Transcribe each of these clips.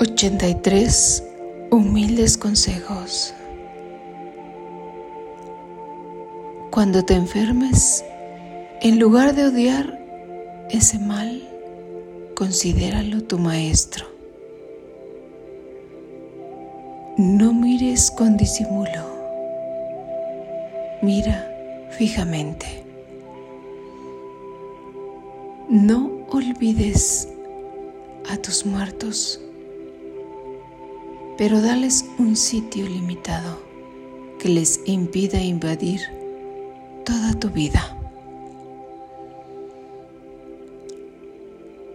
83 humildes consejos. Cuando te enfermes, en lugar de odiar ese mal, considéralo tu maestro. No mires con disimulo, mira fijamente. No olvides a tus muertos pero dales un sitio limitado que les impida invadir toda tu vida.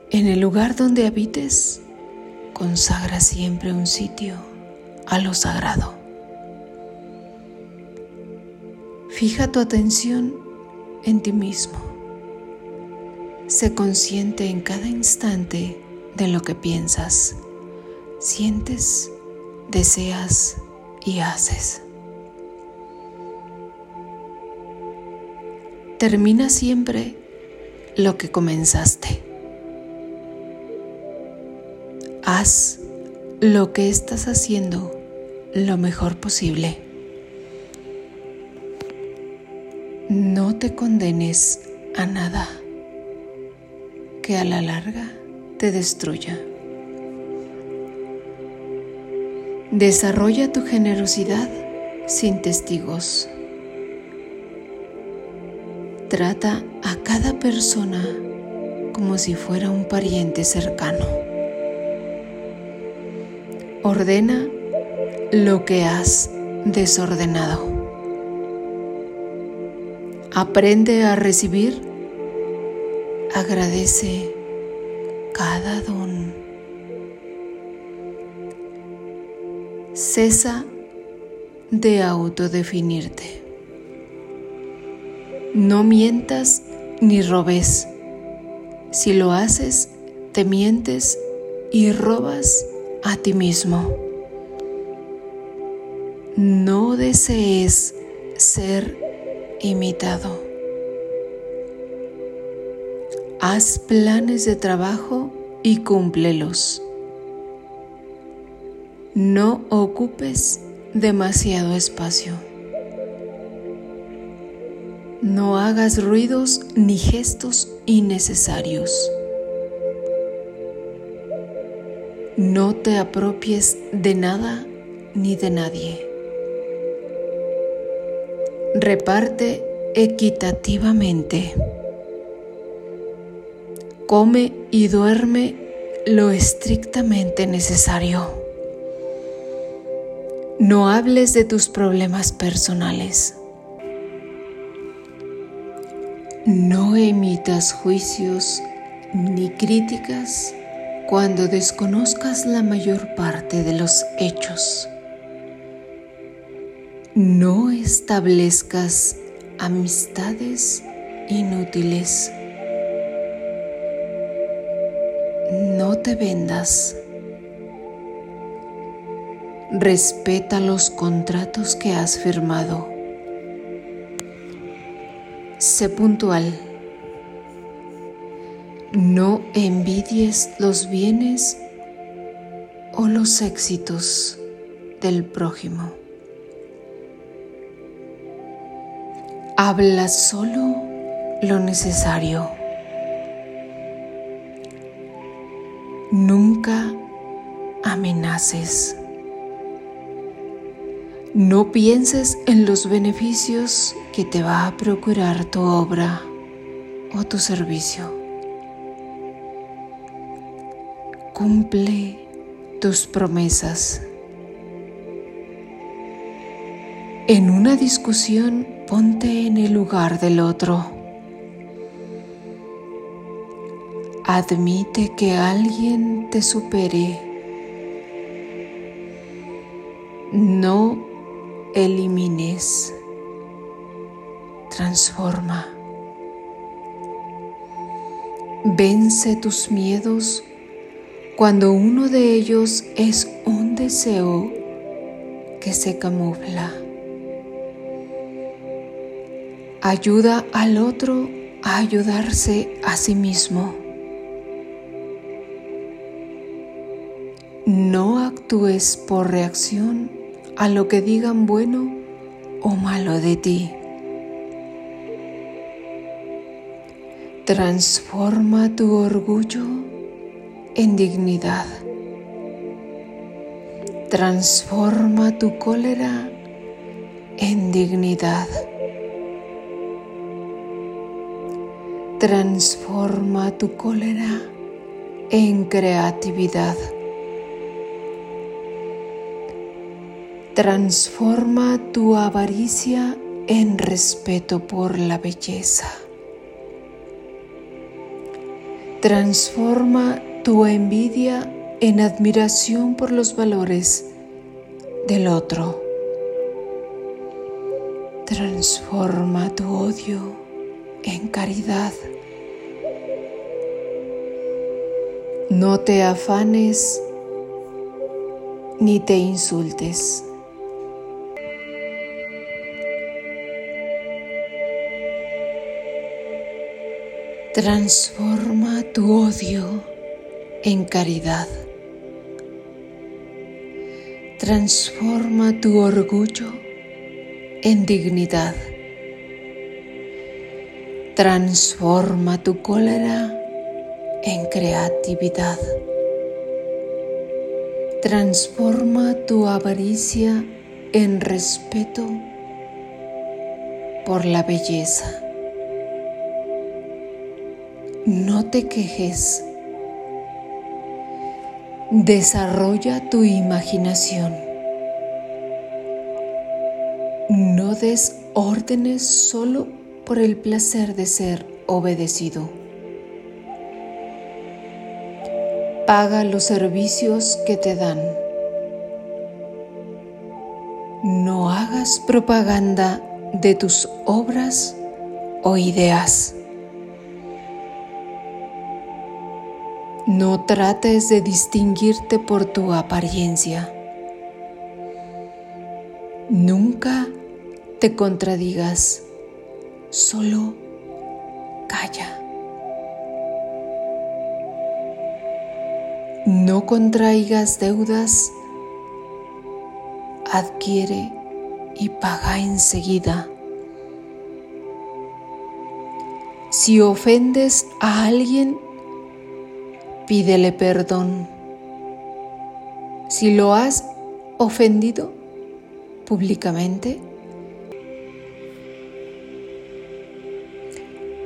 En el lugar donde habites, consagra siempre un sitio a lo sagrado. Fija tu atención en ti mismo. Sé consciente en cada instante de lo que piensas, sientes deseas y haces. Termina siempre lo que comenzaste. Haz lo que estás haciendo lo mejor posible. No te condenes a nada que a la larga te destruya. Desarrolla tu generosidad sin testigos. Trata a cada persona como si fuera un pariente cercano. Ordena lo que has desordenado. Aprende a recibir. Agradece cada don. Cesa de autodefinirte. No mientas ni robes. Si lo haces, te mientes y robas a ti mismo. No desees ser imitado. Haz planes de trabajo y cúmplelos. No ocupes demasiado espacio. No hagas ruidos ni gestos innecesarios. No te apropies de nada ni de nadie. Reparte equitativamente. Come y duerme lo estrictamente necesario. No hables de tus problemas personales. No emitas juicios ni críticas cuando desconozcas la mayor parte de los hechos. No establezcas amistades inútiles. No te vendas Respeta los contratos que has firmado. Sé puntual. No envidies los bienes o los éxitos del prójimo. Habla solo lo necesario. Nunca amenaces. No pienses en los beneficios que te va a procurar tu obra o tu servicio. Cumple tus promesas. En una discusión ponte en el lugar del otro. Admite que alguien te supere. No elimines, transforma. Vence tus miedos cuando uno de ellos es un deseo que se camufla. Ayuda al otro a ayudarse a sí mismo. No actúes por reacción a lo que digan bueno o malo de ti. Transforma tu orgullo en dignidad. Transforma tu cólera en dignidad. Transforma tu cólera en creatividad. Transforma tu avaricia en respeto por la belleza. Transforma tu envidia en admiración por los valores del otro. Transforma tu odio en caridad. No te afanes ni te insultes. Transforma tu odio en caridad. Transforma tu orgullo en dignidad. Transforma tu cólera en creatividad. Transforma tu avaricia en respeto por la belleza. No te quejes. Desarrolla tu imaginación. No des órdenes solo por el placer de ser obedecido. Paga los servicios que te dan. No hagas propaganda de tus obras o ideas. No trates de distinguirte por tu apariencia. Nunca te contradigas, solo calla. No contraigas deudas, adquiere y paga enseguida. Si ofendes a alguien, pídele perdón. Si lo has ofendido públicamente,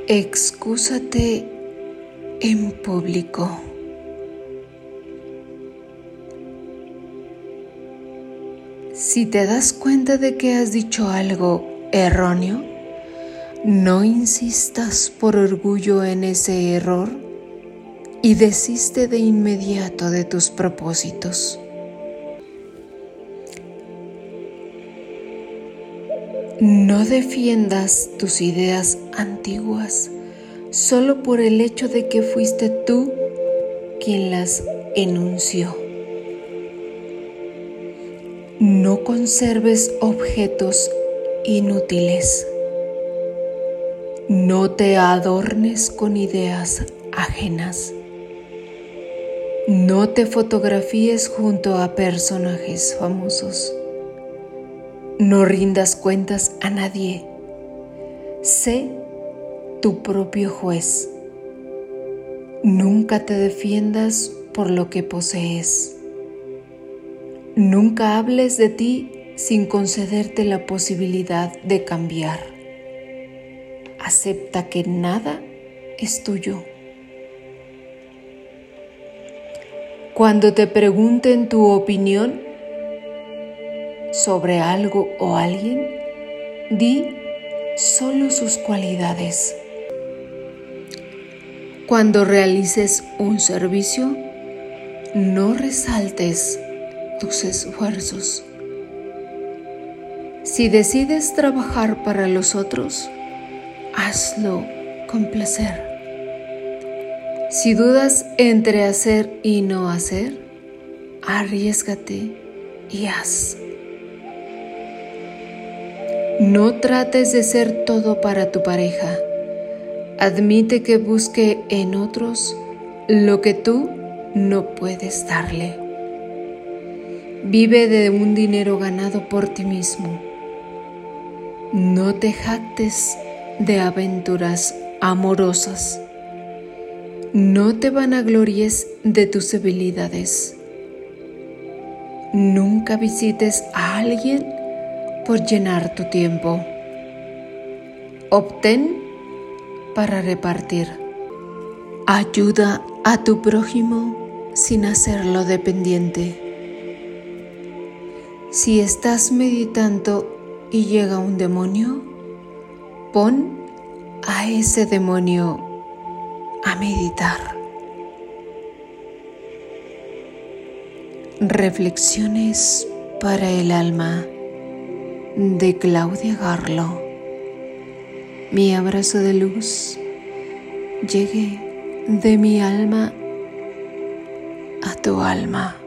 excúsate en público. Si te das cuenta de que has dicho algo erróneo, no insistas por orgullo en ese error y desiste de inmediato de tus propósitos. No defiendas tus ideas antiguas solo por el hecho de que fuiste tú quien las enunció. No conserves objetos inútiles. No te adornes con ideas ajenas. No te fotografíes junto a personajes famosos. No rindas cuentas a nadie. Sé tu propio juez. Nunca te defiendas por lo que posees. Nunca hables de ti sin concederte la posibilidad de cambiar. Acepta que nada es tuyo. Cuando te pregunten tu opinión sobre algo o alguien, di solo sus cualidades. Cuando realices un servicio, no resaltes tus esfuerzos. Si decides trabajar para los otros, hazlo con placer. Si dudas entre hacer y no hacer, arriesgate y haz. No trates de ser todo para tu pareja. Admite que busque en otros lo que tú no puedes darle. Vive de un dinero ganado por ti mismo. No te jactes de aventuras amorosas. No te vanaglories de tus habilidades. Nunca visites a alguien por llenar tu tiempo. Obtén para repartir. Ayuda a tu prójimo sin hacerlo dependiente. Si estás meditando y llega un demonio, pon a ese demonio a meditar. Reflexiones para el alma de Claudia Garlo. Mi abrazo de luz llegue de mi alma a tu alma.